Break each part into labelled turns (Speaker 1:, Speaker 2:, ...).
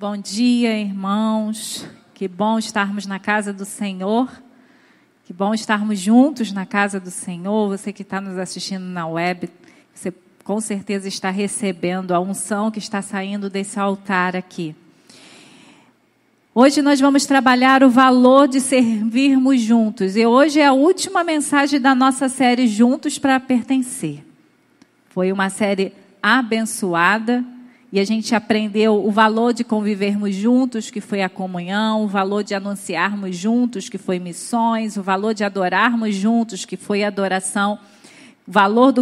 Speaker 1: Bom dia, irmãos. Que bom estarmos na casa do Senhor. Que bom estarmos juntos na casa do Senhor. Você que está nos assistindo na web, você com certeza está recebendo a unção que está saindo desse altar aqui. Hoje nós vamos trabalhar o valor de servirmos juntos. E hoje é a última mensagem da nossa série Juntos para Pertencer. Foi uma série abençoada e a gente aprendeu o valor de convivermos juntos, que foi a comunhão, o valor de anunciarmos juntos, que foi missões, o valor de adorarmos juntos, que foi adoração, o valor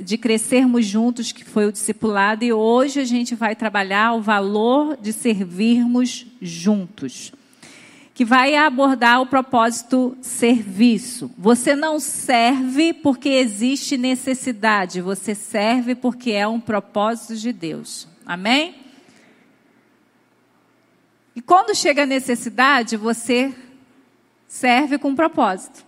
Speaker 1: de crescermos juntos, que foi o discipulado, e hoje a gente vai trabalhar o valor de servirmos juntos, que vai abordar o propósito serviço. Você não serve porque existe necessidade, você serve porque é um propósito de Deus. Amém? E quando chega a necessidade, você serve com propósito.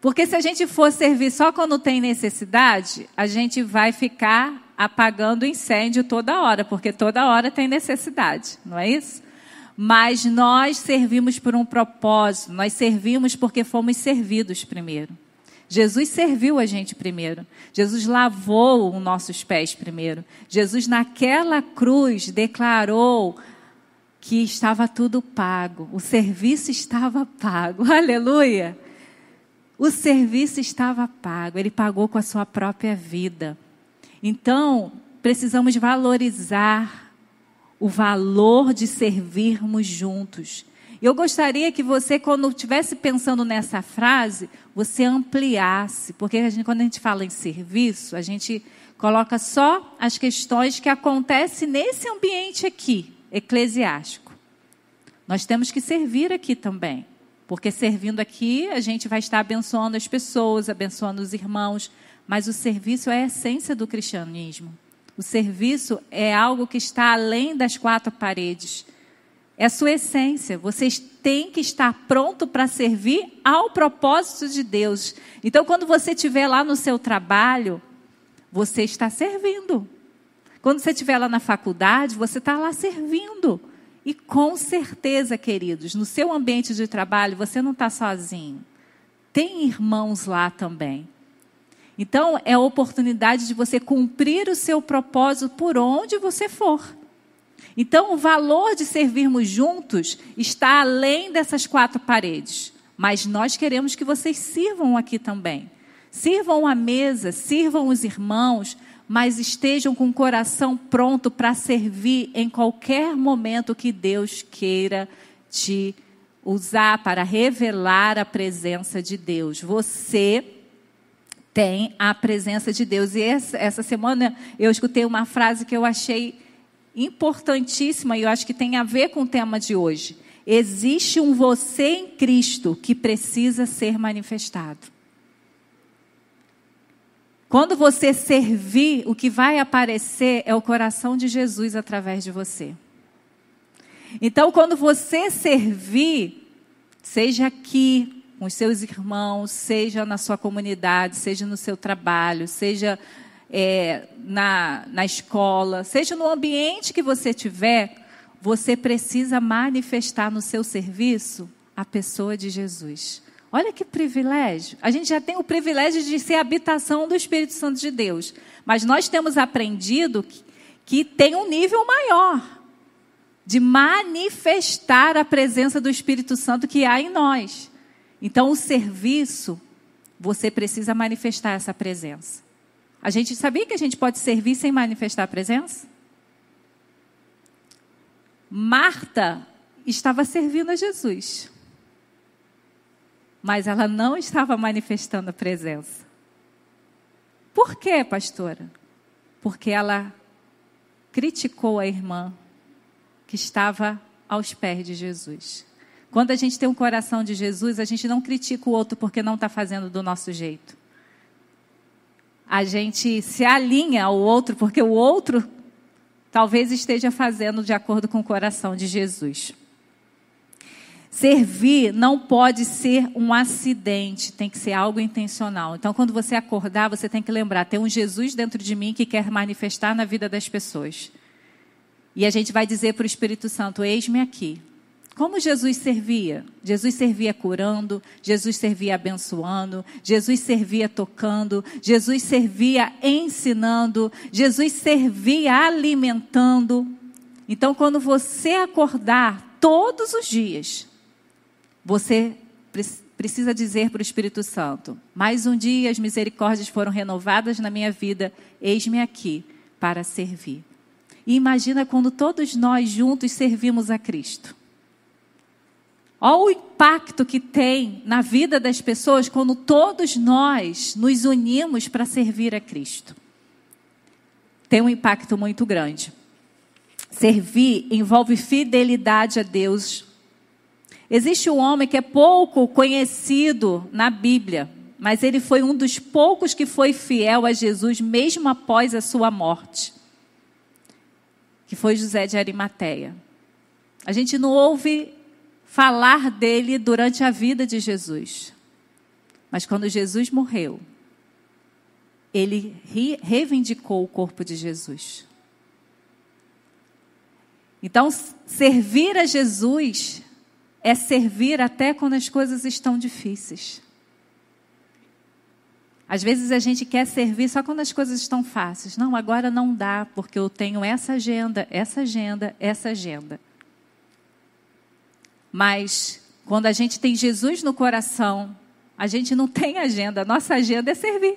Speaker 1: Porque se a gente for servir só quando tem necessidade, a gente vai ficar apagando incêndio toda hora, porque toda hora tem necessidade, não é isso? Mas nós servimos por um propósito, nós servimos porque fomos servidos primeiro. Jesus serviu a gente primeiro. Jesus lavou os nossos pés primeiro. Jesus, naquela cruz, declarou que estava tudo pago. O serviço estava pago. Aleluia! O serviço estava pago. Ele pagou com a sua própria vida. Então, precisamos valorizar o valor de servirmos juntos. Eu gostaria que você, quando estivesse pensando nessa frase, você ampliasse, porque a gente, quando a gente fala em serviço, a gente coloca só as questões que acontecem nesse ambiente aqui, eclesiástico. Nós temos que servir aqui também, porque servindo aqui, a gente vai estar abençoando as pessoas, abençoando os irmãos, mas o serviço é a essência do cristianismo. O serviço é algo que está além das quatro paredes. É a sua essência. Vocês têm que estar pronto para servir ao propósito de Deus. Então, quando você estiver lá no seu trabalho, você está servindo. Quando você estiver lá na faculdade, você está lá servindo. E com certeza, queridos, no seu ambiente de trabalho, você não está sozinho. Tem irmãos lá também. Então, é a oportunidade de você cumprir o seu propósito por onde você for. Então, o valor de servirmos juntos está além dessas quatro paredes. Mas nós queremos que vocês sirvam aqui também. Sirvam a mesa, sirvam os irmãos, mas estejam com o coração pronto para servir em qualquer momento que Deus queira te usar para revelar a presença de Deus. Você tem a presença de Deus. E essa, semana eu escutei uma frase que eu achei importantíssima e eu acho que tem a ver com o tema de hoje. Existe um você em Cristo que precisa ser manifestado. Quando você servir, o que vai aparecer é o coração de Jesus através de você. Então, quando você servir, seja aqui com os seus irmãos, seja na sua comunidade, seja no seu trabalho, seja é, na, na escola, seja no ambiente que você tiver, você precisa manifestar no seu serviço a pessoa de Jesus. Olha que privilégio. A gente já tem o privilégio de ser habitação do Espírito Santo de Deus. Mas nós temos aprendido que, que tem um nível maior de manifestar a presença do Espírito Santo que há em nós. Então, o serviço, você precisa manifestar essa presença. A gente sabia que a gente pode servir sem manifestar a presença? Marta estava servindo a Jesus, mas ela não estava manifestando a presença. Por quê, pastora? Porque ela criticou a irmã que estava aos pés de Jesus. Quando a gente tem um coração de Jesus, a gente não critica o outro porque não está fazendo do nosso jeito a gente se alinha ao outro, porque o outro talvez esteja fazendo de acordo com o coração de Jesus. Servir não pode ser um acidente, tem que ser algo intencional. Então, quando você acordar, você tem que lembrar: tem um Jesus dentro de mim que quer manifestar na vida das pessoas. E a gente vai dizer para o Espírito Santo: Eis-me aqui. Como Jesus servia? Jesus servia curando, Jesus servia abençoando, Jesus servia tocando, Jesus servia ensinando, Jesus servia alimentando. Então, quando você acordar todos os dias, você precisa dizer para o Espírito Santo: Mais um dia as misericórdias foram renovadas na minha vida, eis-me aqui para servir. E imagina quando todos nós juntos servimos a Cristo. Olha o impacto que tem na vida das pessoas quando todos nós nos unimos para servir a Cristo. Tem um impacto muito grande. Servir envolve fidelidade a Deus. Existe um homem que é pouco conhecido na Bíblia, mas ele foi um dos poucos que foi fiel a Jesus mesmo após a sua morte, que foi José de Arimateia. A gente não ouve falar dele durante a vida de Jesus. Mas quando Jesus morreu, ele reivindicou o corpo de Jesus. Então, servir a Jesus é servir até quando as coisas estão difíceis. Às vezes a gente quer servir só quando as coisas estão fáceis. Não, agora não dá, porque eu tenho essa agenda, essa agenda, essa agenda. Mas quando a gente tem Jesus no coração, a gente não tem agenda, a nossa agenda é servir.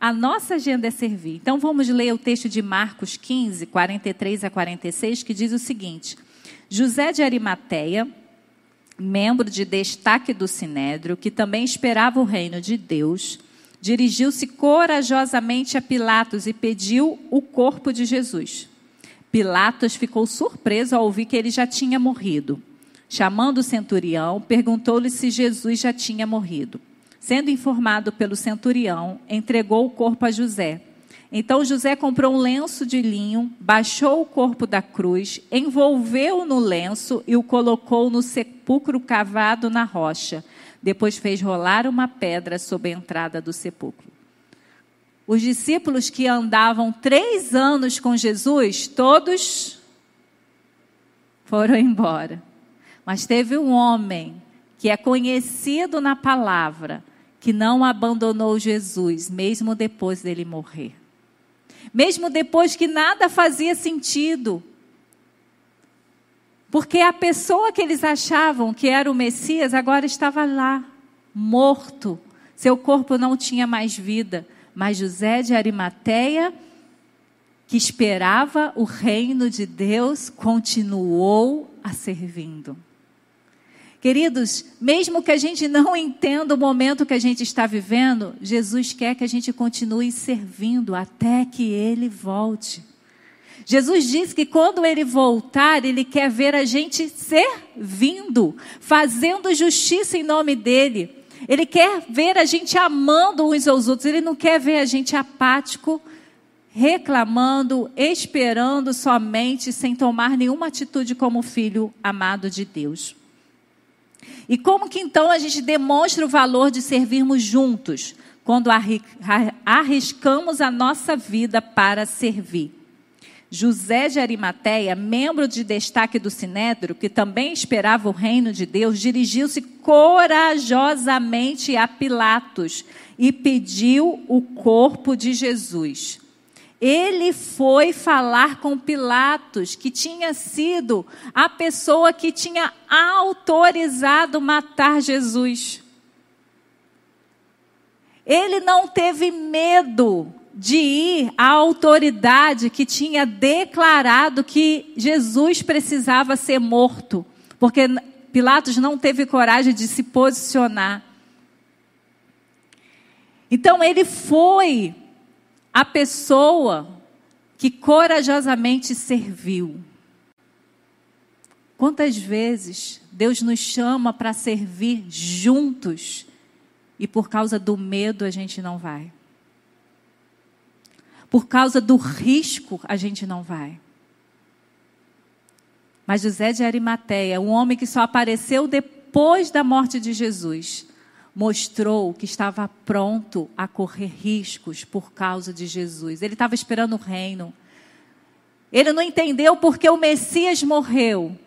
Speaker 1: A nossa agenda é servir. Então vamos ler o texto de Marcos 15, 43 a 46, que diz o seguinte: José de Arimateia, membro de destaque do Sinédrio, que também esperava o reino de Deus, dirigiu-se corajosamente a Pilatos e pediu o corpo de Jesus. Pilatos ficou surpreso ao ouvir que ele já tinha morrido. Chamando o centurião, perguntou-lhe se Jesus já tinha morrido. Sendo informado pelo centurião, entregou o corpo a José. Então José comprou um lenço de linho, baixou o corpo da cruz, envolveu-o no lenço e o colocou no sepulcro cavado na rocha. Depois fez rolar uma pedra sobre a entrada do sepulcro. Os discípulos que andavam três anos com Jesus, todos foram embora. Mas teve um homem que é conhecido na palavra, que não abandonou Jesus, mesmo depois dele morrer. Mesmo depois que nada fazia sentido. Porque a pessoa que eles achavam que era o Messias agora estava lá, morto. Seu corpo não tinha mais vida. Mas José de Arimateia, que esperava o reino de Deus, continuou a servindo. Queridos, mesmo que a gente não entenda o momento que a gente está vivendo, Jesus quer que a gente continue servindo até que ele volte. Jesus diz que quando ele voltar, ele quer ver a gente servindo, fazendo justiça em nome dele. Ele quer ver a gente amando uns aos outros. Ele não quer ver a gente apático, reclamando, esperando somente, sem tomar nenhuma atitude como filho amado de Deus. E como que então a gente demonstra o valor de servirmos juntos? Quando arriscamos a nossa vida para servir. José de Arimateia, membro de destaque do Sinédrio, que também esperava o reino de Deus, dirigiu-se corajosamente a Pilatos e pediu o corpo de Jesus. Ele foi falar com Pilatos, que tinha sido a pessoa que tinha autorizado matar Jesus. Ele não teve medo de ir à autoridade que tinha declarado que Jesus precisava ser morto, porque Pilatos não teve coragem de se posicionar. Então ele foi a pessoa que corajosamente serviu. Quantas vezes Deus nos chama para servir juntos e por causa do medo a gente não vai? Por causa do risco, a gente não vai. Mas José de Arimateia, um homem que só apareceu depois da morte de Jesus, mostrou que estava pronto a correr riscos por causa de Jesus. Ele estava esperando o reino. Ele não entendeu porque o Messias morreu.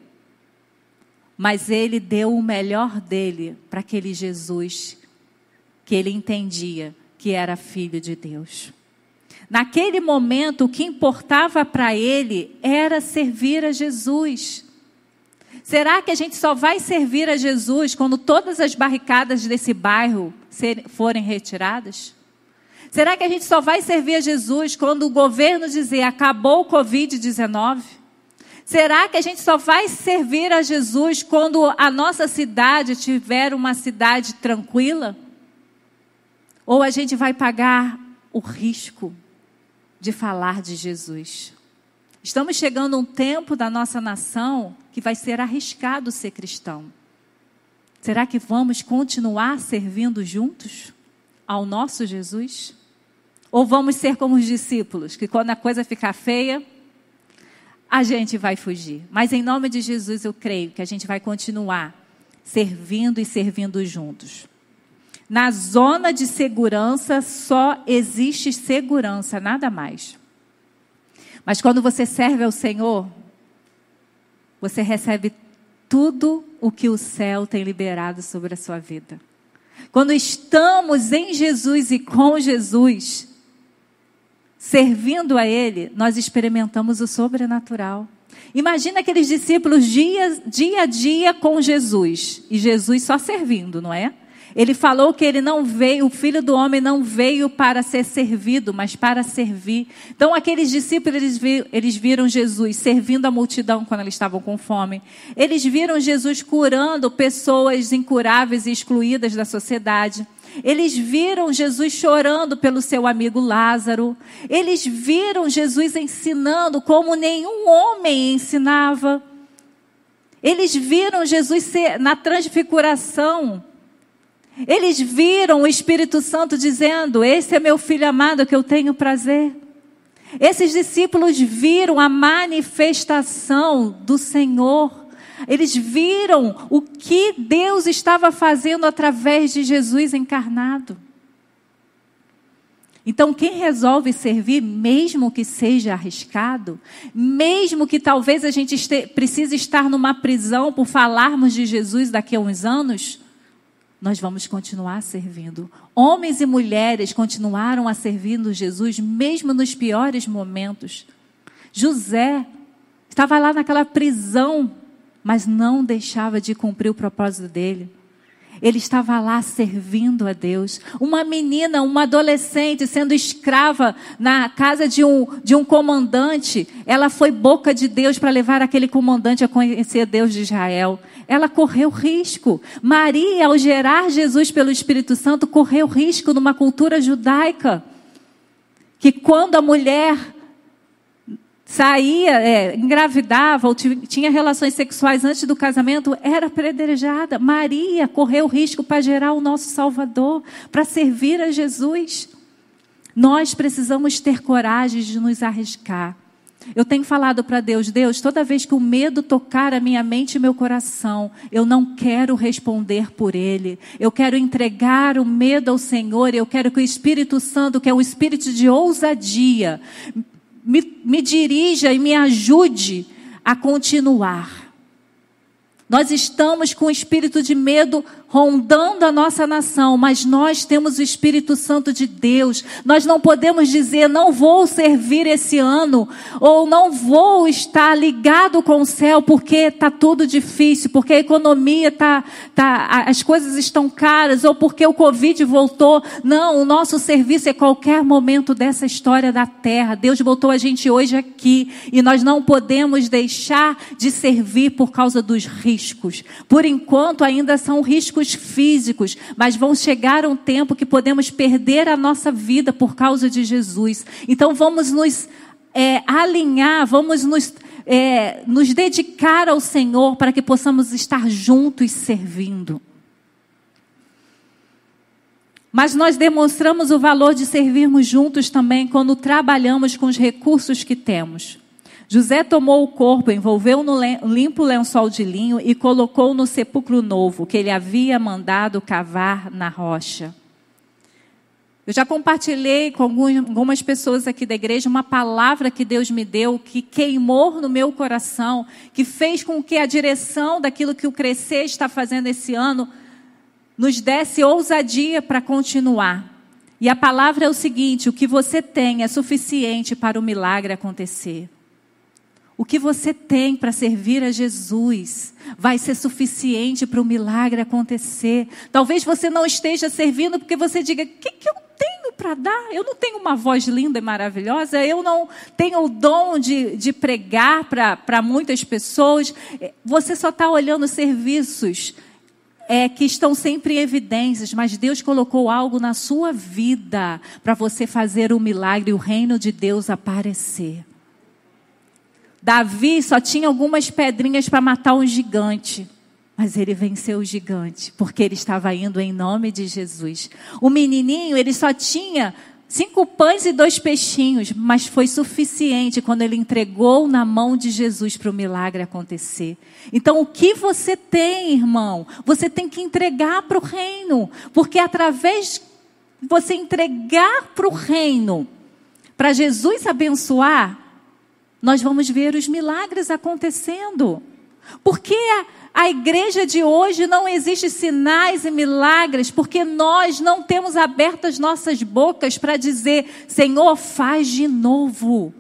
Speaker 1: Mas ele deu o melhor dele para aquele Jesus que ele entendia que era filho de Deus. Naquele momento, o que importava para ele era servir a Jesus. Será que a gente só vai servir a Jesus quando todas as barricadas desse bairro forem retiradas? Será que a gente só vai servir a Jesus quando o governo dizer acabou o Covid-19? Será que a gente só vai servir a Jesus quando a nossa cidade tiver uma cidade tranquila? Ou a gente vai pagar o risco de falar de Jesus? Estamos chegando a um tempo da nossa nação que vai ser arriscado ser cristão. Será que vamos continuar servindo juntos ao nosso Jesus? Ou vamos ser como os discípulos, que quando a coisa ficar feia, a gente vai fugir. Mas em nome de Jesus eu creio que a gente vai continuar servindo e servindo juntos. Na zona de segurança só existe segurança, nada mais. Mas quando você serve ao Senhor, você recebe tudo o que o céu tem liberado sobre a sua vida. Quando estamos em Jesus e com Jesus, servindo a Ele, nós experimentamos o sobrenatural. Imagina aqueles discípulos dia, dia a dia com Jesus e Jesus só servindo, não é? Ele falou que ele não veio, o filho do homem não veio para ser servido, mas para servir. Então, aqueles discípulos, eles, vi, eles viram Jesus servindo a multidão quando eles estavam com fome. Eles viram Jesus curando pessoas incuráveis e excluídas da sociedade. Eles viram Jesus chorando pelo seu amigo Lázaro. Eles viram Jesus ensinando como nenhum homem ensinava. Eles viram Jesus na transfiguração eles viram o Espírito Santo dizendo: Esse é meu filho amado que eu tenho prazer. Esses discípulos viram a manifestação do Senhor. Eles viram o que Deus estava fazendo através de Jesus encarnado. Então, quem resolve servir, mesmo que seja arriscado, mesmo que talvez a gente este, precise estar numa prisão por falarmos de Jesus daqui a uns anos, nós vamos continuar servindo. Homens e mulheres continuaram a servindo Jesus, mesmo nos piores momentos. José estava lá naquela prisão, mas não deixava de cumprir o propósito dele. Ele estava lá servindo a Deus. Uma menina, uma adolescente, sendo escrava na casa de um, de um comandante, ela foi boca de Deus para levar aquele comandante a conhecer Deus de Israel. Ela correu risco. Maria, ao gerar Jesus pelo Espírito Santo, correu risco numa cultura judaica. Que quando a mulher saía, é, engravidava ou tinha relações sexuais antes do casamento, era predejada. Maria correu risco para gerar o nosso Salvador, para servir a Jesus. Nós precisamos ter coragem de nos arriscar. Eu tenho falado para Deus, Deus, toda vez que o medo tocar a minha mente e meu coração, eu não quero responder por ele. Eu quero entregar o medo ao Senhor. Eu quero que o Espírito Santo, que é um espírito de ousadia, me, me dirija e me ajude a continuar. Nós estamos com o espírito de medo rondando a nossa nação, mas nós temos o Espírito Santo de Deus. Nós não podemos dizer, não vou servir esse ano, ou não vou estar ligado com o céu, porque está tudo difícil, porque a economia está, tá, as coisas estão caras, ou porque o Covid voltou. Não, o nosso serviço é qualquer momento dessa história da terra. Deus botou a gente hoje aqui, e nós não podemos deixar de servir por causa dos riscos. Por enquanto, ainda são riscos riscos físicos, mas vão chegar um tempo que podemos perder a nossa vida por causa de Jesus. Então vamos nos é, alinhar, vamos nos, é, nos dedicar ao Senhor para que possamos estar juntos servindo. Mas nós demonstramos o valor de servirmos juntos também quando trabalhamos com os recursos que temos. José tomou o corpo, envolveu no limpo lençol de linho e colocou no sepulcro novo que ele havia mandado cavar na rocha. Eu já compartilhei com algumas pessoas aqui da igreja uma palavra que Deus me deu, que queimou no meu coração, que fez com que a direção daquilo que o Crescer está fazendo esse ano nos desse ousadia para continuar. E a palavra é o seguinte: o que você tem é suficiente para o milagre acontecer. O que você tem para servir a Jesus vai ser suficiente para o milagre acontecer. Talvez você não esteja servindo porque você diga: o que, que eu tenho para dar? Eu não tenho uma voz linda e maravilhosa, eu não tenho o dom de, de pregar para muitas pessoas. Você só está olhando serviços é, que estão sempre em evidências, mas Deus colocou algo na sua vida para você fazer o milagre, o reino de Deus aparecer. Davi só tinha algumas pedrinhas para matar um gigante. Mas ele venceu o gigante, porque ele estava indo em nome de Jesus. O menininho, ele só tinha cinco pães e dois peixinhos, mas foi suficiente quando ele entregou na mão de Jesus para o milagre acontecer. Então, o que você tem, irmão? Você tem que entregar para o reino, porque através de você entregar para o reino, para Jesus abençoar, nós vamos ver os milagres acontecendo. Porque a, igreja de hoje não existe sinais e milagres, porque nós não temos abertas nossas bocas para dizer, Senhor, faz de novo.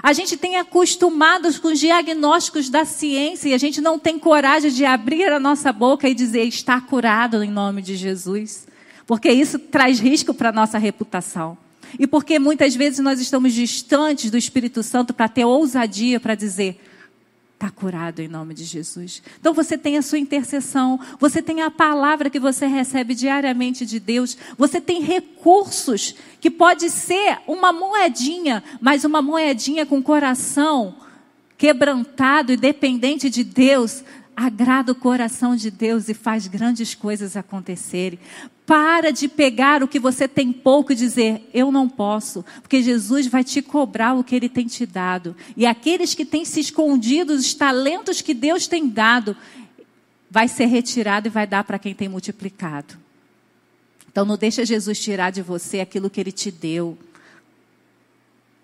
Speaker 1: A gente tem acostumados com os diagnósticos da ciência e a gente não tem coragem de abrir a nossa boca e dizer, está curado em nome de Jesus. Porque isso traz risco para a nossa reputação. E porque muitas vezes nós estamos distantes do Espírito Santo para ter ousadia para dizer: está curado em nome de Jesus. Então você tem a sua intercessão, você tem a palavra que você recebe diariamente de Deus, você tem recursos que pode ser uma moedinha, mas uma moedinha com coração quebrantado e dependente de Deus, agrada o coração de Deus e faz grandes coisas acontecerem. Para de pegar o que você tem pouco e dizer, eu não posso, porque Jesus vai te cobrar o que ele tem te dado. E aqueles que têm se escondido, os talentos que Deus tem dado, vai ser retirado e vai dar para quem tem multiplicado. Então não deixa Jesus tirar de você aquilo que ele te deu.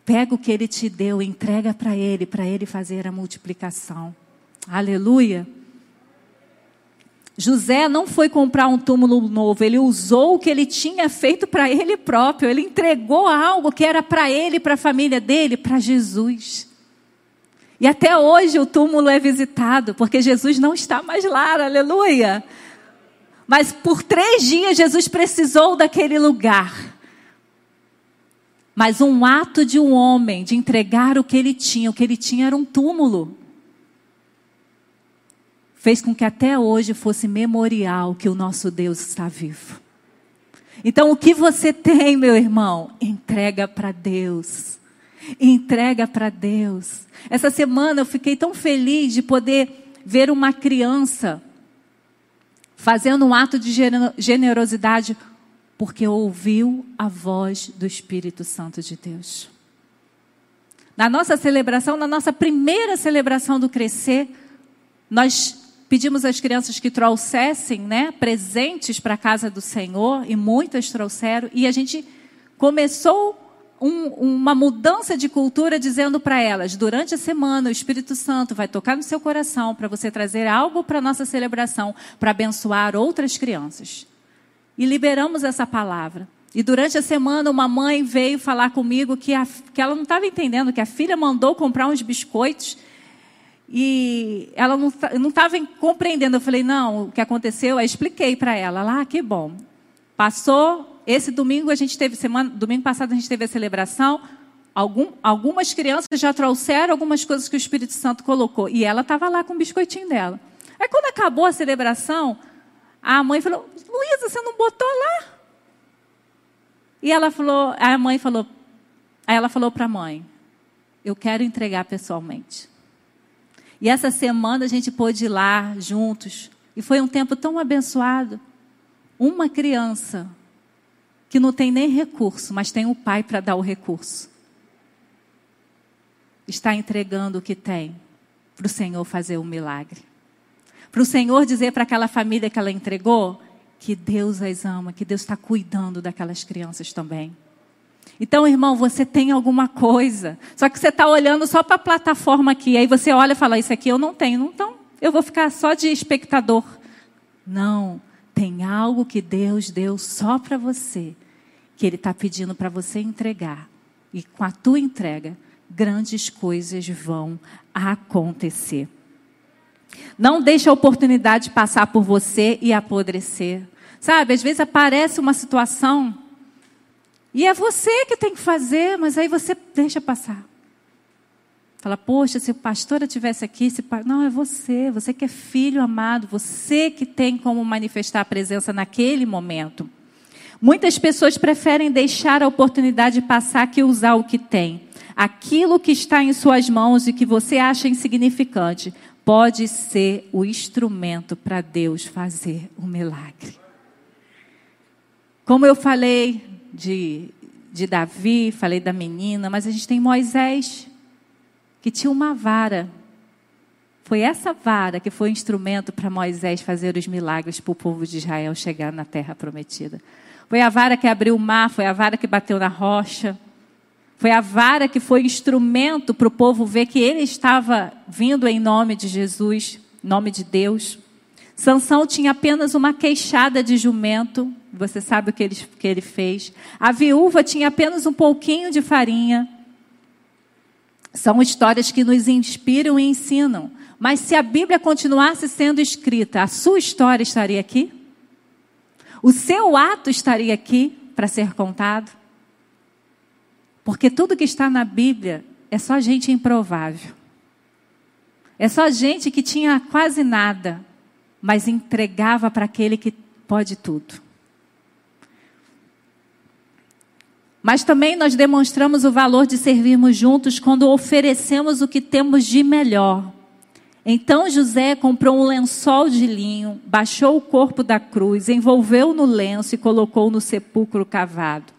Speaker 1: Pega o que ele te deu, entrega para ele, para ele fazer a multiplicação. Aleluia. José não foi comprar um túmulo novo, ele usou o que ele tinha feito para ele próprio, ele entregou algo que era para ele, para a família dele, para Jesus. E até hoje o túmulo é visitado, porque Jesus não está mais lá, aleluia. Mas por três dias Jesus precisou daquele lugar. Mas um ato de um homem de entregar o que ele tinha, o que ele tinha era um túmulo fez com que até hoje fosse memorial que o nosso Deus está vivo. Então, o que você tem, meu irmão? Entrega para Deus. Entrega para Deus. Essa semana eu fiquei tão feliz de poder ver uma criança fazendo um ato de generosidade porque ouviu a voz do Espírito Santo de Deus. Na nossa celebração, na nossa primeira celebração do Crescer, nós Pedimos às crianças que trouxessem né, presentes para a casa do Senhor, e muitas trouxeram, e a gente começou um, uma mudança de cultura dizendo para elas: durante a semana o Espírito Santo vai tocar no seu coração para você trazer algo para a nossa celebração, para abençoar outras crianças. E liberamos essa palavra. E durante a semana, uma mãe veio falar comigo que, a, que ela não estava entendendo, que a filha mandou comprar uns biscoitos e ela não estava compreendendo. Eu falei, não, o que aconteceu, eu expliquei para ela. Lá, ah, que bom. Passou, esse domingo a gente teve, semana, domingo passado a gente teve a celebração. Algum, algumas crianças já trouxeram algumas coisas que o Espírito Santo colocou. E ela estava lá com o biscoitinho dela. Aí quando acabou a celebração, a mãe falou, Luísa, você não botou lá? E ela falou, a mãe falou, aí ela falou para a mãe, eu quero entregar pessoalmente. E essa semana a gente pôde ir lá juntos. E foi um tempo tão abençoado. Uma criança que não tem nem recurso, mas tem o pai para dar o recurso. Está entregando o que tem para o Senhor fazer o um milagre. Para o Senhor dizer para aquela família que ela entregou: que Deus as ama, que Deus está cuidando daquelas crianças também. Então, irmão, você tem alguma coisa. Só que você está olhando só para a plataforma aqui. Aí você olha e fala: Isso aqui eu não tenho. Então, eu vou ficar só de espectador. Não. Tem algo que Deus deu só para você. Que Ele está pedindo para você entregar. E com a tua entrega, grandes coisas vão acontecer. Não deixe a oportunidade passar por você e apodrecer. Sabe, às vezes aparece uma situação e é você que tem que fazer, mas aí você deixa passar. Fala, poxa, se o pastora tivesse aqui, se... não, é você, você que é filho amado, você que tem como manifestar a presença naquele momento. Muitas pessoas preferem deixar a oportunidade passar que usar o que tem. Aquilo que está em suas mãos e que você acha insignificante pode ser o instrumento para Deus fazer o um milagre. Como eu falei de, de Davi, falei da menina, mas a gente tem Moisés, que tinha uma vara. Foi essa vara que foi instrumento para Moisés fazer os milagres para o povo de Israel chegar na terra prometida. Foi a vara que abriu o mar, foi a vara que bateu na rocha. Foi a vara que foi instrumento para o povo ver que ele estava vindo em nome de Jesus, nome de Deus. Sansão tinha apenas uma queixada de jumento, você sabe o que ele, que ele fez. A viúva tinha apenas um pouquinho de farinha. São histórias que nos inspiram e ensinam. Mas se a Bíblia continuasse sendo escrita, a sua história estaria aqui? O seu ato estaria aqui para ser contado? Porque tudo que está na Bíblia é só gente improvável. É só gente que tinha quase nada, mas entregava para aquele que pode tudo. Mas também nós demonstramos o valor de servirmos juntos quando oferecemos o que temos de melhor. Então José comprou um lençol de linho, baixou o corpo da cruz, envolveu no lenço e colocou no sepulcro cavado.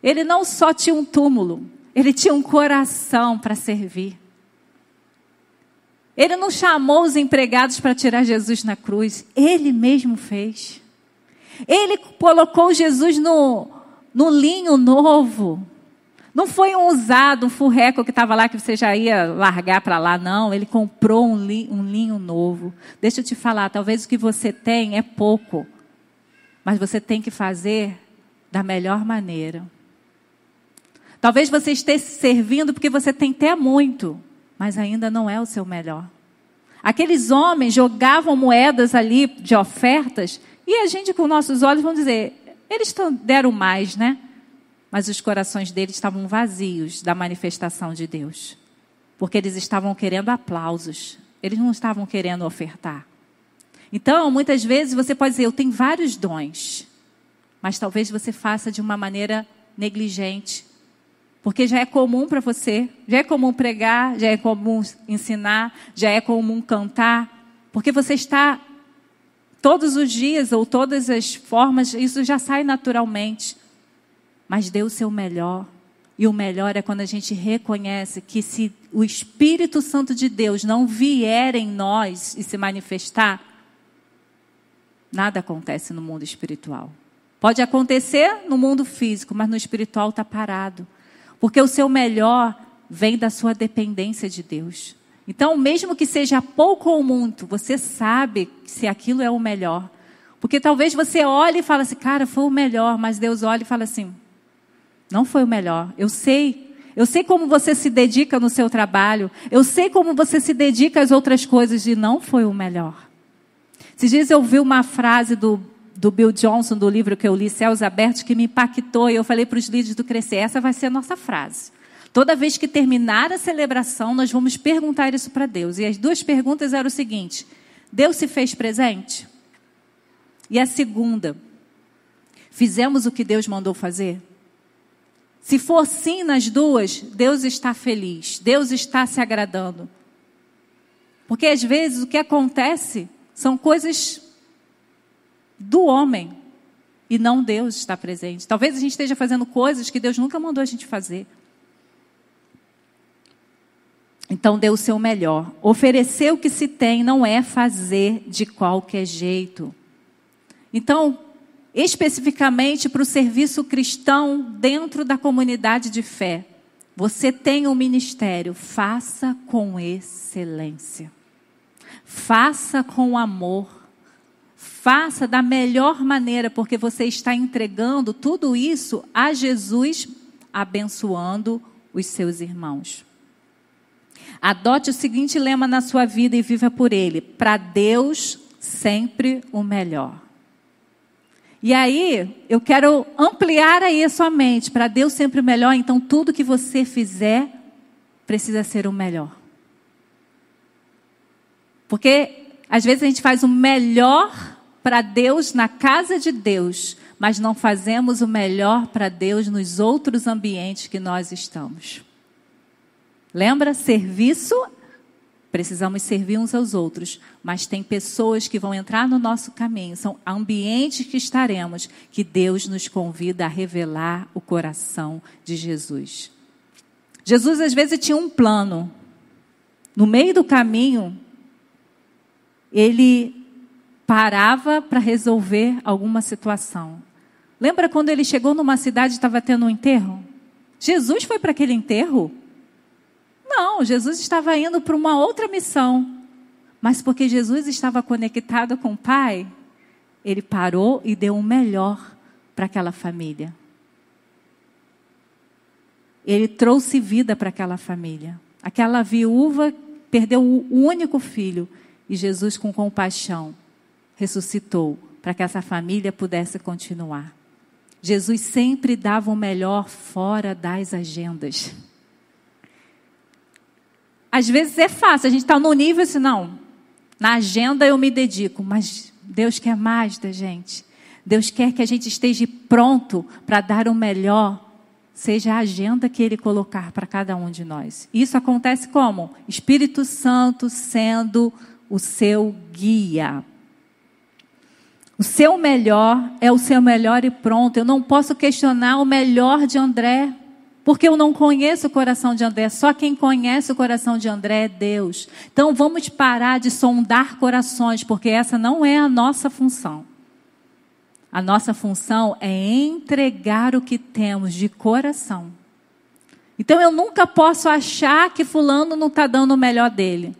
Speaker 1: Ele não só tinha um túmulo, ele tinha um coração para servir. Ele não chamou os empregados para tirar Jesus na cruz, ele mesmo fez. Ele colocou Jesus no, no linho novo. Não foi um usado, um furreco que estava lá que você já ia largar para lá, não. Ele comprou um, li, um linho novo. Deixa eu te falar, talvez o que você tem é pouco, mas você tem que fazer da melhor maneira. Talvez você esteja servindo porque você tem até muito, mas ainda não é o seu melhor. Aqueles homens jogavam moedas ali de ofertas e a gente, com nossos olhos, vamos dizer: eles deram mais, né? Mas os corações deles estavam vazios da manifestação de Deus. Porque eles estavam querendo aplausos. Eles não estavam querendo ofertar. Então, muitas vezes você pode dizer: Eu tenho vários dons. Mas talvez você faça de uma maneira negligente. Porque já é comum para você, já é comum pregar, já é comum ensinar, já é comum cantar. Porque você está todos os dias ou todas as formas, isso já sai naturalmente. Mas dê o seu melhor. E o melhor é quando a gente reconhece que se o Espírito Santo de Deus não vier em nós e se manifestar, nada acontece no mundo espiritual. Pode acontecer no mundo físico, mas no espiritual está parado. Porque o seu melhor vem da sua dependência de Deus. Então, mesmo que seja pouco ou muito, você sabe se aquilo é o melhor. Porque talvez você olhe e fale assim, cara, foi o melhor, mas Deus olha e fala assim, não foi o melhor. Eu sei. Eu sei como você se dedica no seu trabalho. Eu sei como você se dedica às outras coisas e não foi o melhor. Esses dias eu vi uma frase do, do Bill Johnson, do livro que eu li, Céus Abertos, que me impactou. E eu falei para os líderes do Crescer, essa vai ser a nossa frase. Toda vez que terminar a celebração, nós vamos perguntar isso para Deus. E as duas perguntas eram o seguinte: Deus se fez presente? E a segunda, fizemos o que Deus mandou fazer? Se for sim nas duas, Deus está feliz, Deus está se agradando. Porque às vezes o que acontece são coisas do homem e não Deus está presente. Talvez a gente esteja fazendo coisas que Deus nunca mandou a gente fazer. Então dê o seu melhor. Oferecer o que se tem não é fazer de qualquer jeito. Então, especificamente para o serviço cristão dentro da comunidade de fé. Você tem um ministério, faça com excelência. Faça com amor. Faça da melhor maneira, porque você está entregando tudo isso a Jesus, abençoando os seus irmãos. Adote o seguinte lema na sua vida e viva por ele: para Deus, sempre o melhor. E aí, eu quero ampliar aí a sua mente. Para Deus sempre o melhor, então tudo que você fizer precisa ser o melhor. Porque às vezes a gente faz o melhor para Deus na casa de Deus, mas não fazemos o melhor para Deus nos outros ambientes que nós estamos. Lembra? Serviço Precisamos servir uns aos outros, mas tem pessoas que vão entrar no nosso caminho, são ambientes que estaremos, que Deus nos convida a revelar o coração de Jesus. Jesus às vezes tinha um plano. No meio do caminho, ele parava para resolver alguma situação. Lembra quando ele chegou numa cidade e estava tendo um enterro? Jesus foi para aquele enterro? Não, Jesus estava indo para uma outra missão. Mas porque Jesus estava conectado com o Pai, ele parou e deu o melhor para aquela família. Ele trouxe vida para aquela família. Aquela viúva perdeu o único filho e Jesus, com compaixão, ressuscitou para que essa família pudesse continuar. Jesus sempre dava o melhor fora das agendas. Às vezes é fácil, a gente está no nível assim, não, na agenda eu me dedico, mas Deus quer mais da gente. Deus quer que a gente esteja pronto para dar o melhor, seja a agenda que Ele colocar para cada um de nós. Isso acontece como? Espírito Santo sendo o seu guia. O seu melhor é o seu melhor e pronto. Eu não posso questionar o melhor de André. Porque eu não conheço o coração de André, só quem conhece o coração de André é Deus. Então vamos parar de sondar corações, porque essa não é a nossa função. A nossa função é entregar o que temos de coração. Então eu nunca posso achar que fulano não está dando o melhor dele.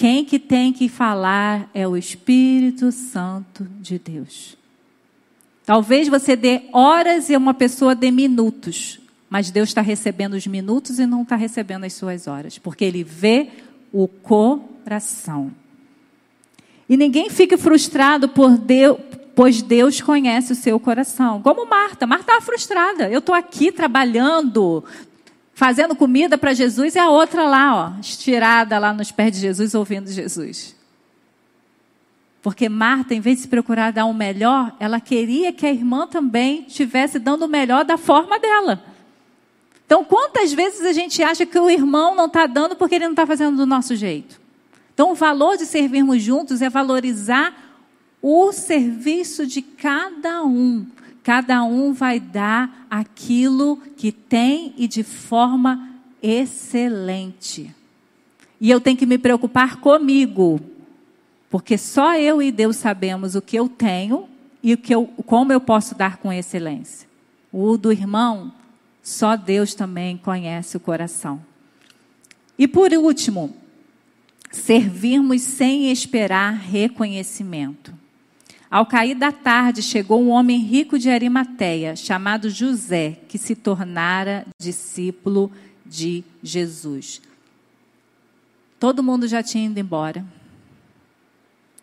Speaker 1: Quem que tem que falar é o Espírito Santo de Deus. Talvez você dê horas e uma pessoa dê minutos. Mas Deus está recebendo os minutos e não está recebendo as suas horas, porque Ele vê o coração. E ninguém fique frustrado por Deus, pois Deus conhece o seu coração. Como Marta. Marta estava frustrada. Eu estou aqui trabalhando, fazendo comida para Jesus e a outra lá, ó, estirada lá nos pés de Jesus, ouvindo Jesus. Porque Marta, em vez de se procurar dar o melhor, ela queria que a irmã também estivesse dando o melhor da forma dela. Então, quantas vezes a gente acha que o irmão não está dando porque ele não está fazendo do nosso jeito? Então, o valor de servirmos juntos é valorizar o serviço de cada um. Cada um vai dar aquilo que tem e de forma excelente. E eu tenho que me preocupar comigo, porque só eu e Deus sabemos o que eu tenho e o que eu, como eu posso dar com excelência. O do irmão só Deus também conhece o coração. E por último, servirmos sem esperar reconhecimento. Ao cair da tarde, chegou um homem rico de Arimateia, chamado José, que se tornara discípulo de Jesus. Todo mundo já tinha ido embora.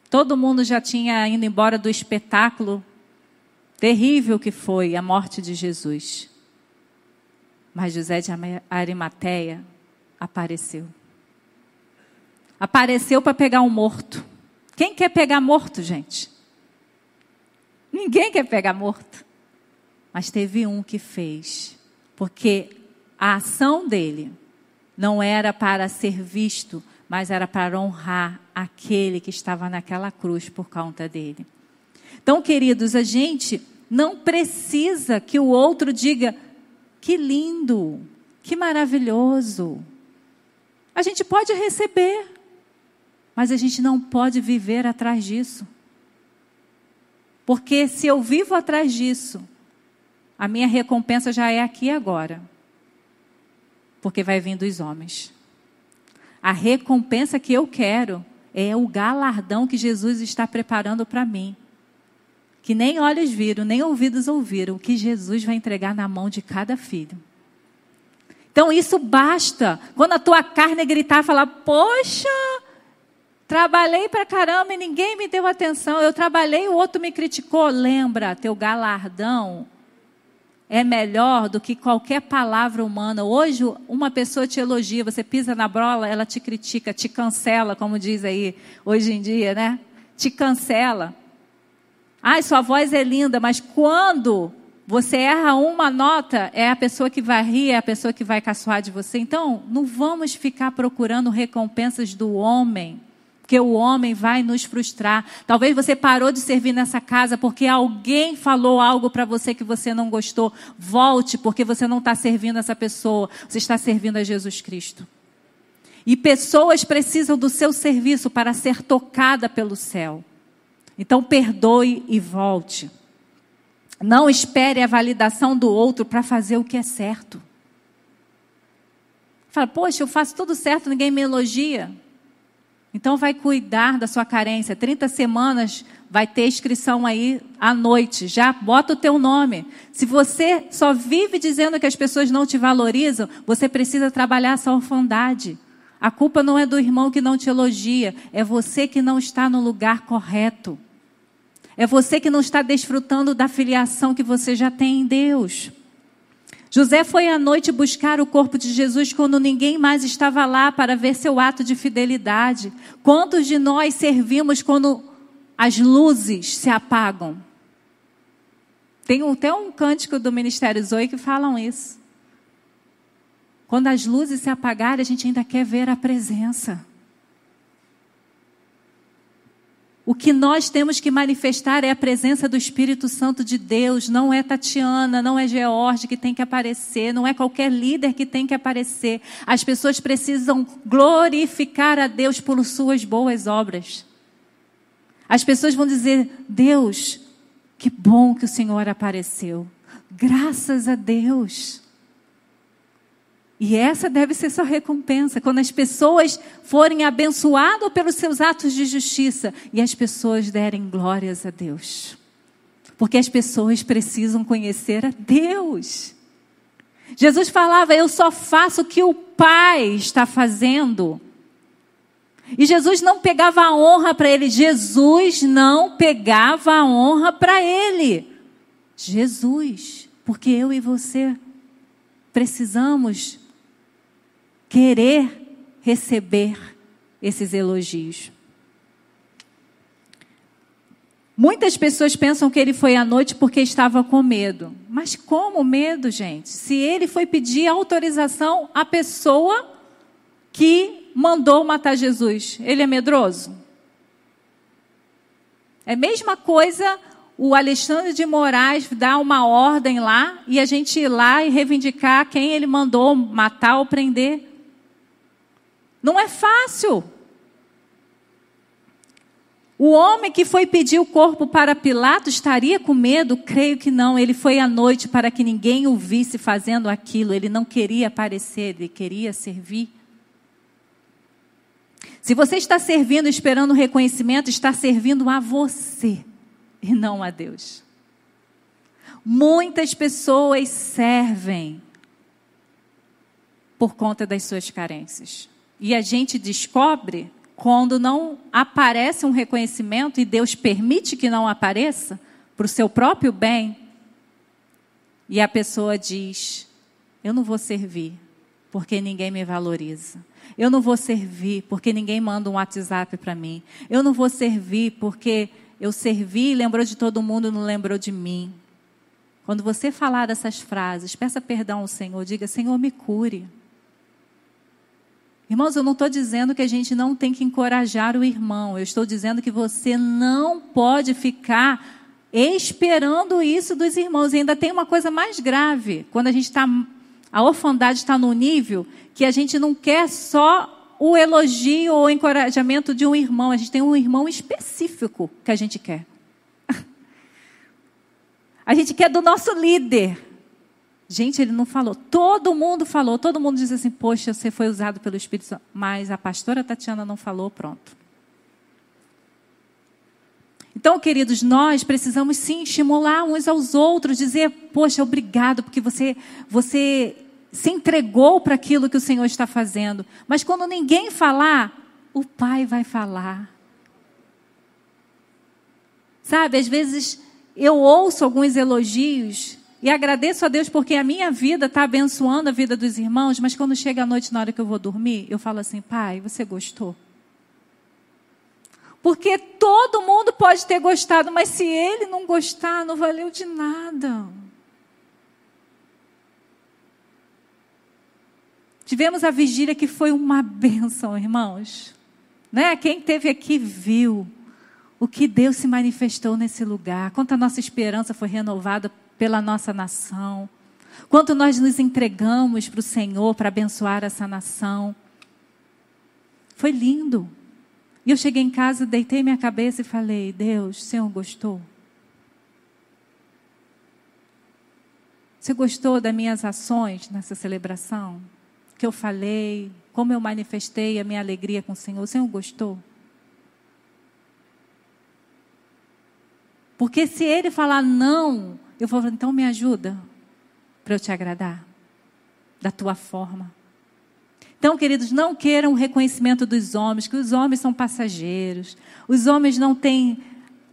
Speaker 1: Todo mundo já tinha ido embora do espetáculo terrível que foi a morte de Jesus. Mas José de Arimateia apareceu. Apareceu para pegar um morto. Quem quer pegar morto, gente? Ninguém quer pegar morto. Mas teve um que fez. Porque a ação dele não era para ser visto, mas era para honrar aquele que estava naquela cruz por conta dele. Então, queridos, a gente não precisa que o outro diga: que lindo, que maravilhoso. A gente pode receber, mas a gente não pode viver atrás disso. Porque se eu vivo atrás disso, a minha recompensa já é aqui e agora. Porque vai vir dos homens. A recompensa que eu quero é o galardão que Jesus está preparando para mim. Que nem olhos viram, nem ouvidos ouviram, que Jesus vai entregar na mão de cada filho. Então isso basta. Quando a tua carne gritar, falar: Poxa, Trabalhei para caramba e ninguém me deu atenção. Eu trabalhei o outro me criticou. Lembra, teu galardão é melhor do que qualquer palavra humana. Hoje, uma pessoa te elogia, você pisa na brola, ela te critica, te cancela, como diz aí hoje em dia, né? Te cancela. Ai, sua voz é linda, mas quando você erra uma nota, é a pessoa que vai rir, é a pessoa que vai caçoar de você. Então, não vamos ficar procurando recompensas do homem porque o homem vai nos frustrar. Talvez você parou de servir nessa casa porque alguém falou algo para você que você não gostou. Volte, porque você não está servindo essa pessoa, você está servindo a Jesus Cristo. E pessoas precisam do seu serviço para ser tocada pelo céu. Então perdoe e volte. Não espere a validação do outro para fazer o que é certo. Fala, poxa, eu faço tudo certo, ninguém me elogia. Então vai cuidar da sua carência. 30 semanas vai ter inscrição aí à noite. Já bota o teu nome. Se você só vive dizendo que as pessoas não te valorizam, você precisa trabalhar essa orfandade. A culpa não é do irmão que não te elogia, é você que não está no lugar correto. É você que não está desfrutando da filiação que você já tem em Deus. José foi à noite buscar o corpo de Jesus quando ninguém mais estava lá para ver seu ato de fidelidade. Quantos de nós servimos quando as luzes se apagam? Tem até um cântico do Ministério Zoe que falam isso. Quando as luzes se apagarem, a gente ainda quer ver a presença. O que nós temos que manifestar é a presença do Espírito Santo de Deus. Não é Tatiana, não é George que tem que aparecer, não é qualquer líder que tem que aparecer. As pessoas precisam glorificar a Deus por suas boas obras. As pessoas vão dizer: Deus, que bom que o Senhor apareceu. Graças a Deus. E essa deve ser sua recompensa, quando as pessoas forem abençoadas pelos seus atos de justiça e as pessoas derem glórias a Deus. Porque as pessoas precisam conhecer a Deus. Jesus falava: Eu só faço o que o Pai está fazendo. E Jesus não pegava a honra para ele. Jesus não pegava a honra para ele. Jesus, porque eu e você precisamos querer receber esses elogios. Muitas pessoas pensam que ele foi à noite porque estava com medo. Mas como medo, gente? Se ele foi pedir autorização à pessoa que mandou matar Jesus, ele é medroso? É a mesma coisa o Alexandre de Moraes dar uma ordem lá e a gente ir lá e reivindicar quem ele mandou matar ou prender. Não é fácil. O homem que foi pedir o corpo para Pilatos estaria com medo? Creio que não. Ele foi à noite para que ninguém o visse fazendo aquilo. Ele não queria aparecer, ele queria servir. Se você está servindo esperando reconhecimento, está servindo a você e não a Deus. Muitas pessoas servem por conta das suas carências. E a gente descobre quando não aparece um reconhecimento e Deus permite que não apareça para o seu próprio bem. E a pessoa diz: Eu não vou servir porque ninguém me valoriza. Eu não vou servir porque ninguém manda um WhatsApp para mim. Eu não vou servir porque eu servi e lembrou de todo mundo, não lembrou de mim. Quando você falar dessas frases, peça perdão ao Senhor, diga: Senhor, me cure. Irmãos, eu não estou dizendo que a gente não tem que encorajar o irmão, eu estou dizendo que você não pode ficar esperando isso dos irmãos. E ainda tem uma coisa mais grave, quando a gente está. A orfandade está no nível que a gente não quer só o elogio ou o encorajamento de um irmão, a gente tem um irmão específico que a gente quer. A gente quer do nosso líder. Gente, ele não falou. Todo mundo falou. Todo mundo diz assim: Poxa, você foi usado pelo Espírito Santo. Mas a pastora Tatiana não falou, pronto. Então, queridos, nós precisamos sim estimular uns aos outros, dizer: Poxa, obrigado, porque você, você se entregou para aquilo que o Senhor está fazendo. Mas quando ninguém falar, o Pai vai falar. Sabe, às vezes eu ouço alguns elogios e agradeço a Deus porque a minha vida está abençoando a vida dos irmãos, mas quando chega a noite, na hora que eu vou dormir, eu falo assim: Pai, você gostou? Porque todo mundo pode ter gostado, mas se ele não gostar, não valeu de nada. Tivemos a vigília que foi uma bênção, irmãos. Né? Quem teve aqui viu o que Deus se manifestou nesse lugar, quanto a nossa esperança foi renovada pela nossa nação, quanto nós nos entregamos para o Senhor para abençoar essa nação. Foi lindo. E eu cheguei em casa, deitei minha cabeça e falei: Deus, o Senhor gostou? Você gostou das minhas ações nessa celebração? Que eu falei, como eu manifestei a minha alegria com o Senhor? O Senhor gostou? Porque se ele falar não, eu falar, então me ajuda para eu te agradar, da tua forma. Então, queridos, não queiram o reconhecimento dos homens, que os homens são passageiros, os homens não têm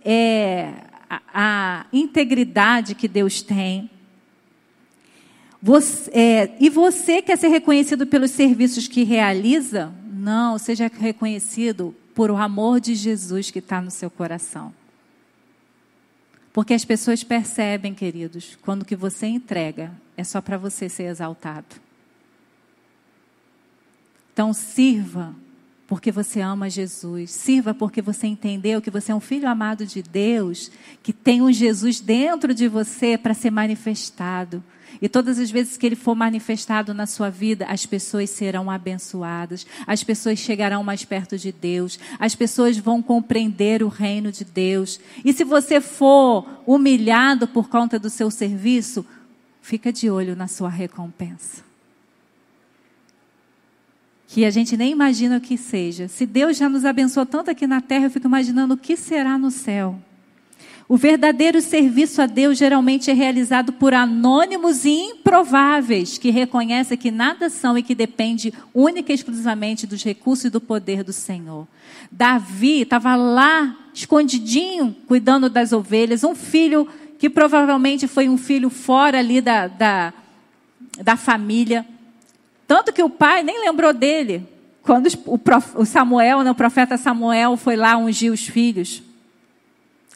Speaker 1: é, a, a, integridade que Deus tem. Você, é, e você quer ser reconhecido pelos serviços que realiza? Não, seja reconhecido por o amor de Jesus que está no seu coração. Porque as pessoas percebem, queridos, quando o que você entrega é só para você ser exaltado. Então, sirva porque você ama Jesus. Sirva porque você entendeu que você é um filho amado de Deus, que tem um Jesus dentro de você para ser manifestado. E todas as vezes que ele for manifestado na sua vida, as pessoas serão abençoadas, as pessoas chegarão mais perto de Deus, as pessoas vão compreender o reino de Deus. E se você for humilhado por conta do seu serviço, fica de olho na sua recompensa. Que a gente nem imagina o que seja. Se Deus já nos abençoou tanto aqui na terra, eu fico imaginando o que será no céu. O verdadeiro serviço a Deus geralmente é realizado por anônimos e improváveis, que reconhecem que nada são e que depende única e exclusivamente dos recursos e do poder do Senhor. Davi estava lá, escondidinho, cuidando das ovelhas, um filho que provavelmente foi um filho fora ali da, da, da família. Tanto que o pai nem lembrou dele. Quando o Samuel, né, o profeta Samuel foi lá ungir os filhos.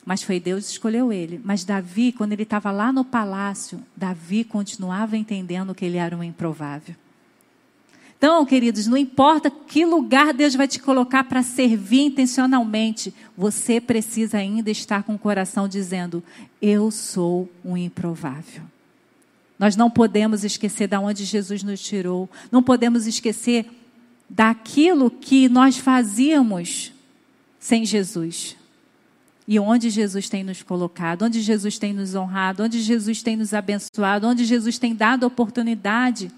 Speaker 1: Mas foi Deus que escolheu ele. Mas Davi, quando ele estava lá no palácio, Davi continuava entendendo que ele era um improvável. Então, queridos, não importa que lugar Deus vai te colocar para servir intencionalmente, você precisa ainda estar com o coração dizendo: Eu sou um improvável. Nós não podemos esquecer de onde Jesus nos tirou, não podemos esquecer daquilo que nós fazíamos sem Jesus e onde Jesus tem nos colocado, onde Jesus tem nos honrado, onde Jesus tem nos abençoado, onde Jesus tem dado oportunidade.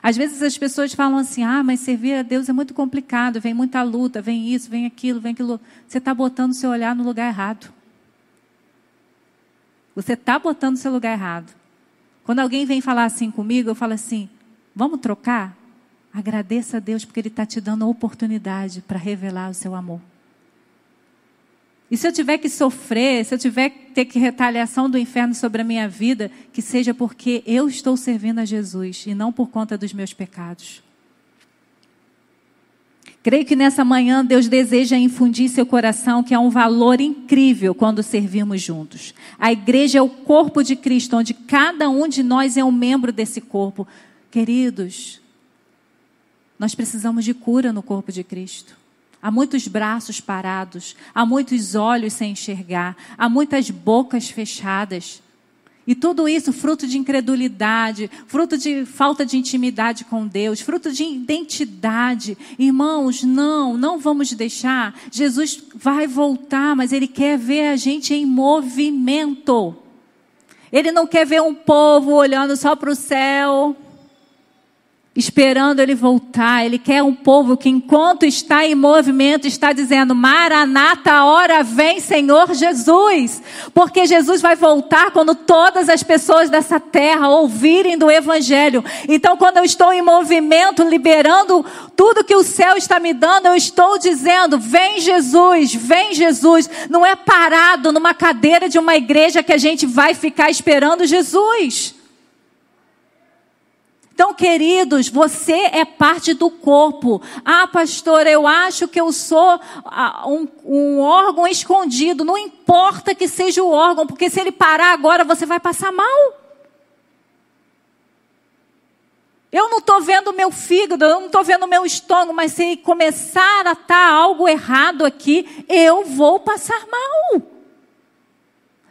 Speaker 1: Às vezes as pessoas falam assim: ah, mas servir a Deus é muito complicado, vem muita luta, vem isso, vem aquilo, vem aquilo. Você está botando o seu olhar no lugar errado. Você está botando o seu lugar errado. Quando alguém vem falar assim comigo, eu falo assim: vamos trocar? Agradeça a Deus porque Ele está te dando a oportunidade para revelar o seu amor. E se eu tiver que sofrer, se eu tiver que ter que retaliação do inferno sobre a minha vida, que seja porque eu estou servindo a Jesus e não por conta dos meus pecados. Creio que nessa manhã Deus deseja infundir em seu coração que há um valor incrível quando servimos juntos. A igreja é o corpo de Cristo, onde cada um de nós é um membro desse corpo. Queridos, nós precisamos de cura no corpo de Cristo. Há muitos braços parados, há muitos olhos sem enxergar, há muitas bocas fechadas. E tudo isso fruto de incredulidade, fruto de falta de intimidade com Deus, fruto de identidade. Irmãos, não, não vamos deixar. Jesus vai voltar, mas Ele quer ver a gente em movimento. Ele não quer ver um povo olhando só para o céu esperando ele voltar. Ele quer um povo que, enquanto está em movimento, está dizendo: Maranata, hora vem, Senhor Jesus. Porque Jesus vai voltar quando todas as pessoas dessa terra ouvirem do Evangelho. Então, quando eu estou em movimento, liberando tudo que o céu está me dando, eu estou dizendo: Vem Jesus, vem Jesus. Não é parado numa cadeira de uma igreja que a gente vai ficar esperando Jesus. Então, queridos, você é parte do corpo. Ah, pastor, eu acho que eu sou ah, um, um, órgão escondido. Não importa que seja o órgão, porque se ele parar agora, você vai passar mal. Eu não estou vendo meu fígado, eu não estou vendo meu estômago, mas se começar a estar tá algo errado aqui, eu vou passar mal.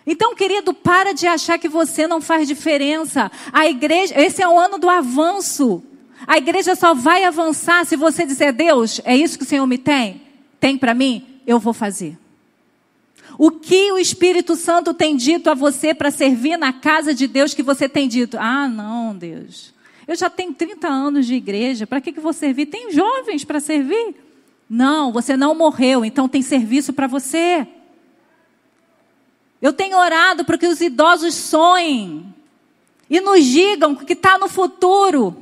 Speaker 1: Então, querido, para de achar que você não faz diferença. A igreja, esse é o ano do avanço. A igreja só vai avançar se você disser: Deus, é isso que o Senhor me tem? Tem para mim? Eu vou fazer. O que o Espírito Santo tem dito a você para servir na casa de Deus que você tem dito? Ah, não, Deus. Eu já tenho 30 anos de igreja, para que, que vou servir? Tem jovens para servir? Não, você não morreu, então tem serviço para você. Eu tenho orado para que os idosos sonhem e nos digam o que está no futuro.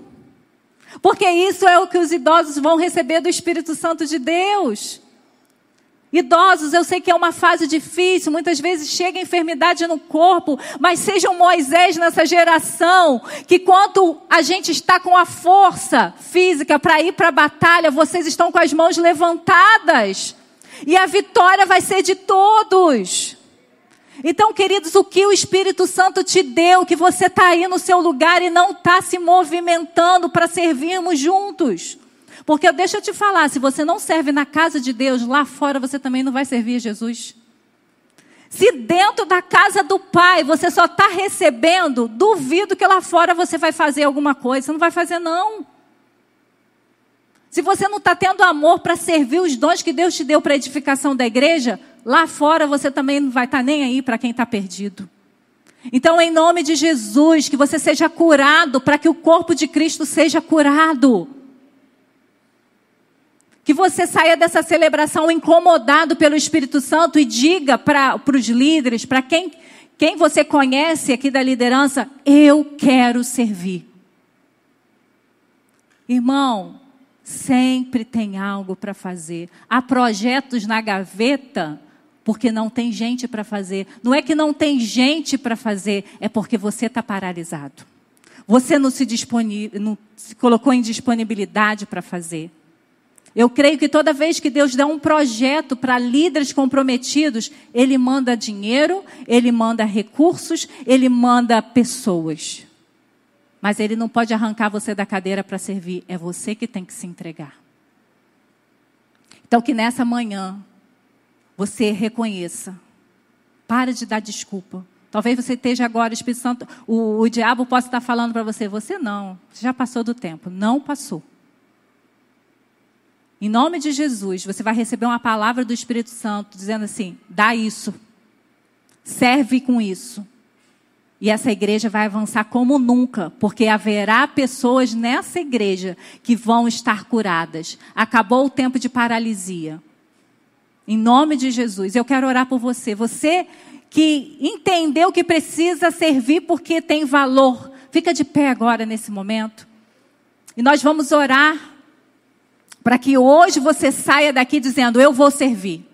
Speaker 1: Porque isso é o que os idosos vão receber do Espírito Santo de Deus. Idosos, eu sei que é uma fase difícil, muitas vezes chega enfermidade no corpo, mas seja um Moisés nessa geração, que quando a gente está com a força física para ir para a batalha, vocês estão com as mãos levantadas, e a vitória vai ser de todos. Então, queridos, o que o Espírito Santo te deu, que você está aí no seu lugar e não está se movimentando para servirmos juntos. Porque deixa eu te falar, se você não serve na casa de Deus, lá fora você também não vai servir Jesus. Se dentro da casa do Pai você só está recebendo, duvido que lá fora você vai fazer alguma coisa. Você não vai fazer, não. Se você não está tendo amor para servir os dons que Deus te deu para a edificação da igreja, lá fora você também não vai estar tá nem aí para quem está perdido. Então, em nome de Jesus, que você seja curado, para que o corpo de Cristo seja curado. Que você saia dessa celebração incomodado pelo Espírito Santo e diga para os líderes, para quem, quem você conhece aqui da liderança, eu quero servir. Irmão, sempre tem algo para fazer. Há projetos na gaveta porque não tem gente para fazer. Não é que não tem gente para fazer, é porque você está paralisado. Você não se, não se colocou em disponibilidade para fazer. Eu creio que toda vez que Deus dá um projeto para líderes comprometidos, Ele manda dinheiro, Ele manda recursos, Ele manda pessoas. Mas Ele não pode arrancar você da cadeira para servir, é você que tem que se entregar. Então, que nessa manhã você reconheça. Para de dar desculpa. Talvez você esteja agora, o Espírito Santo, o, o diabo possa estar falando para você, você não, você já passou do tempo. Não passou. Em nome de Jesus, você vai receber uma palavra do Espírito Santo dizendo assim: dá isso, serve com isso. E essa igreja vai avançar como nunca, porque haverá pessoas nessa igreja que vão estar curadas. Acabou o tempo de paralisia. Em nome de Jesus, eu quero orar por você. Você que entendeu que precisa servir porque tem valor. Fica de pé agora nesse momento. E nós vamos orar para que hoje você saia daqui dizendo: Eu vou servir.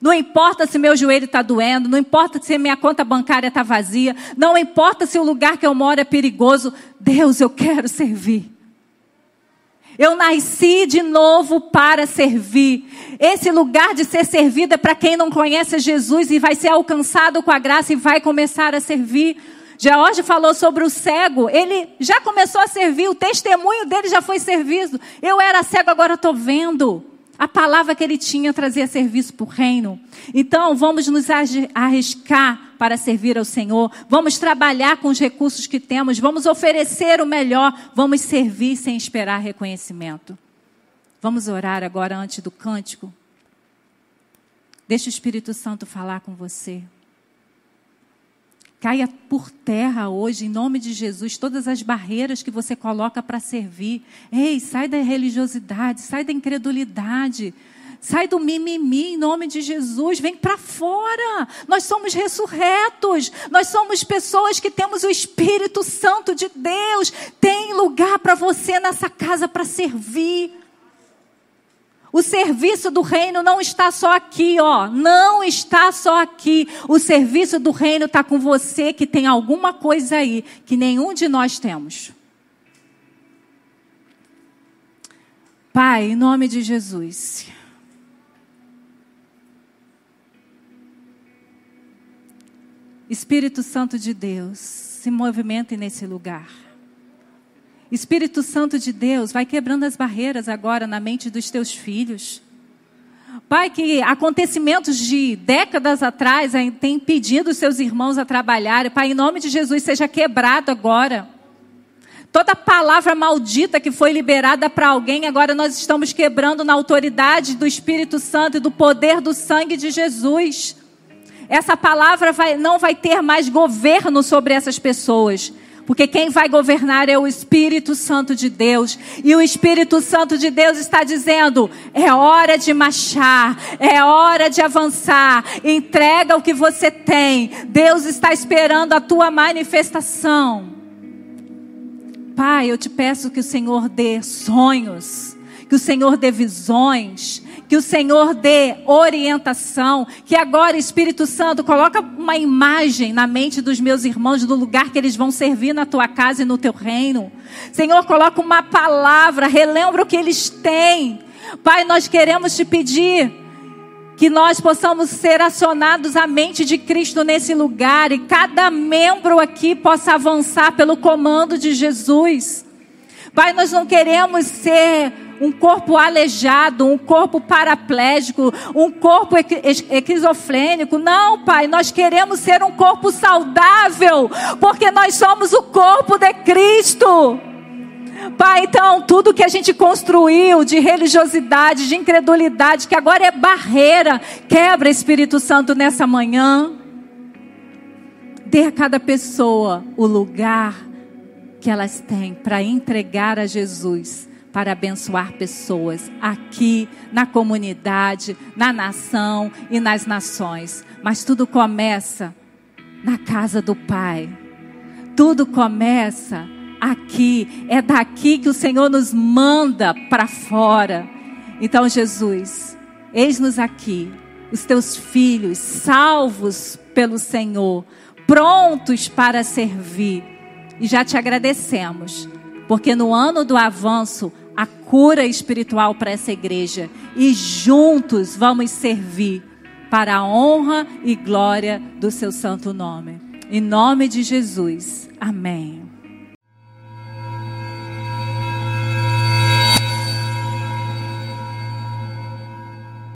Speaker 1: Não importa se meu joelho está doendo, não importa se minha conta bancária está vazia, não importa se o lugar que eu moro é perigoso. Deus, eu quero servir. Eu nasci de novo para servir. Esse lugar de ser servido é para quem não conhece Jesus e vai ser alcançado com a graça e vai começar a servir. George falou sobre o cego, ele já começou a servir, o testemunho dele já foi servido. Eu era cego, agora estou vendo. A palavra que ele tinha trazia serviço para o reino. Então, vamos nos arriscar para servir ao Senhor. Vamos trabalhar com os recursos que temos. Vamos oferecer o melhor. Vamos servir sem esperar reconhecimento. Vamos orar agora antes do cântico. Deixa o Espírito Santo falar com você. Caia por terra hoje, em nome de Jesus, todas as barreiras que você coloca para servir. Ei, sai da religiosidade, sai da incredulidade. Sai do mimimi em nome de Jesus, vem para fora. Nós somos ressurretos, nós somos pessoas que temos o Espírito Santo de Deus. Tem lugar para você nessa casa para servir. O serviço do reino não está só aqui, ó. Não está só aqui. O serviço do reino está com você que tem alguma coisa aí que nenhum de nós temos. Pai, em nome de Jesus. Espírito Santo de Deus, se movimente nesse lugar. Espírito Santo de Deus, vai quebrando as barreiras agora na mente dos teus filhos. Pai, que acontecimentos de décadas atrás têm impedido os seus irmãos a trabalharem. Pai, em nome de Jesus, seja quebrado agora. Toda palavra maldita que foi liberada para alguém, agora nós estamos quebrando na autoridade do Espírito Santo e do poder do sangue de Jesus. Essa palavra vai, não vai ter mais governo sobre essas pessoas. Porque quem vai governar é o Espírito Santo de Deus. E o Espírito Santo de Deus está dizendo: é hora de marchar, é hora de avançar. Entrega o que você tem. Deus está esperando a tua manifestação. Pai, eu te peço que o Senhor dê sonhos, que o Senhor dê visões, que o Senhor dê orientação, que agora Espírito Santo coloca uma imagem na mente dos meus irmãos do lugar que eles vão servir na tua casa e no teu reino. Senhor, coloca uma palavra, relembra o que eles têm. Pai, nós queremos te pedir que nós possamos ser acionados à mente de Cristo nesse lugar e cada membro aqui possa avançar pelo comando de Jesus. Pai, nós não queremos ser um corpo aleijado, um corpo paraplégico, um corpo esquizofrênico. Não, Pai, nós queremos ser um corpo saudável, porque nós somos o corpo de Cristo. Pai, então, tudo que a gente construiu de religiosidade, de incredulidade, que agora é barreira, quebra, Espírito Santo, nessa manhã. Dê a cada pessoa o lugar que elas têm para entregar a Jesus para abençoar pessoas aqui, na comunidade, na nação e nas nações. Mas tudo começa na casa do Pai. Tudo começa aqui. É daqui que o Senhor nos manda para fora. Então, Jesus, eis-nos aqui, os teus filhos, salvos pelo Senhor, prontos para servir. E já te agradecemos, porque no ano do avanço a cura espiritual para essa igreja e juntos vamos servir para a honra e glória do seu santo nome. Em nome de Jesus. Amém.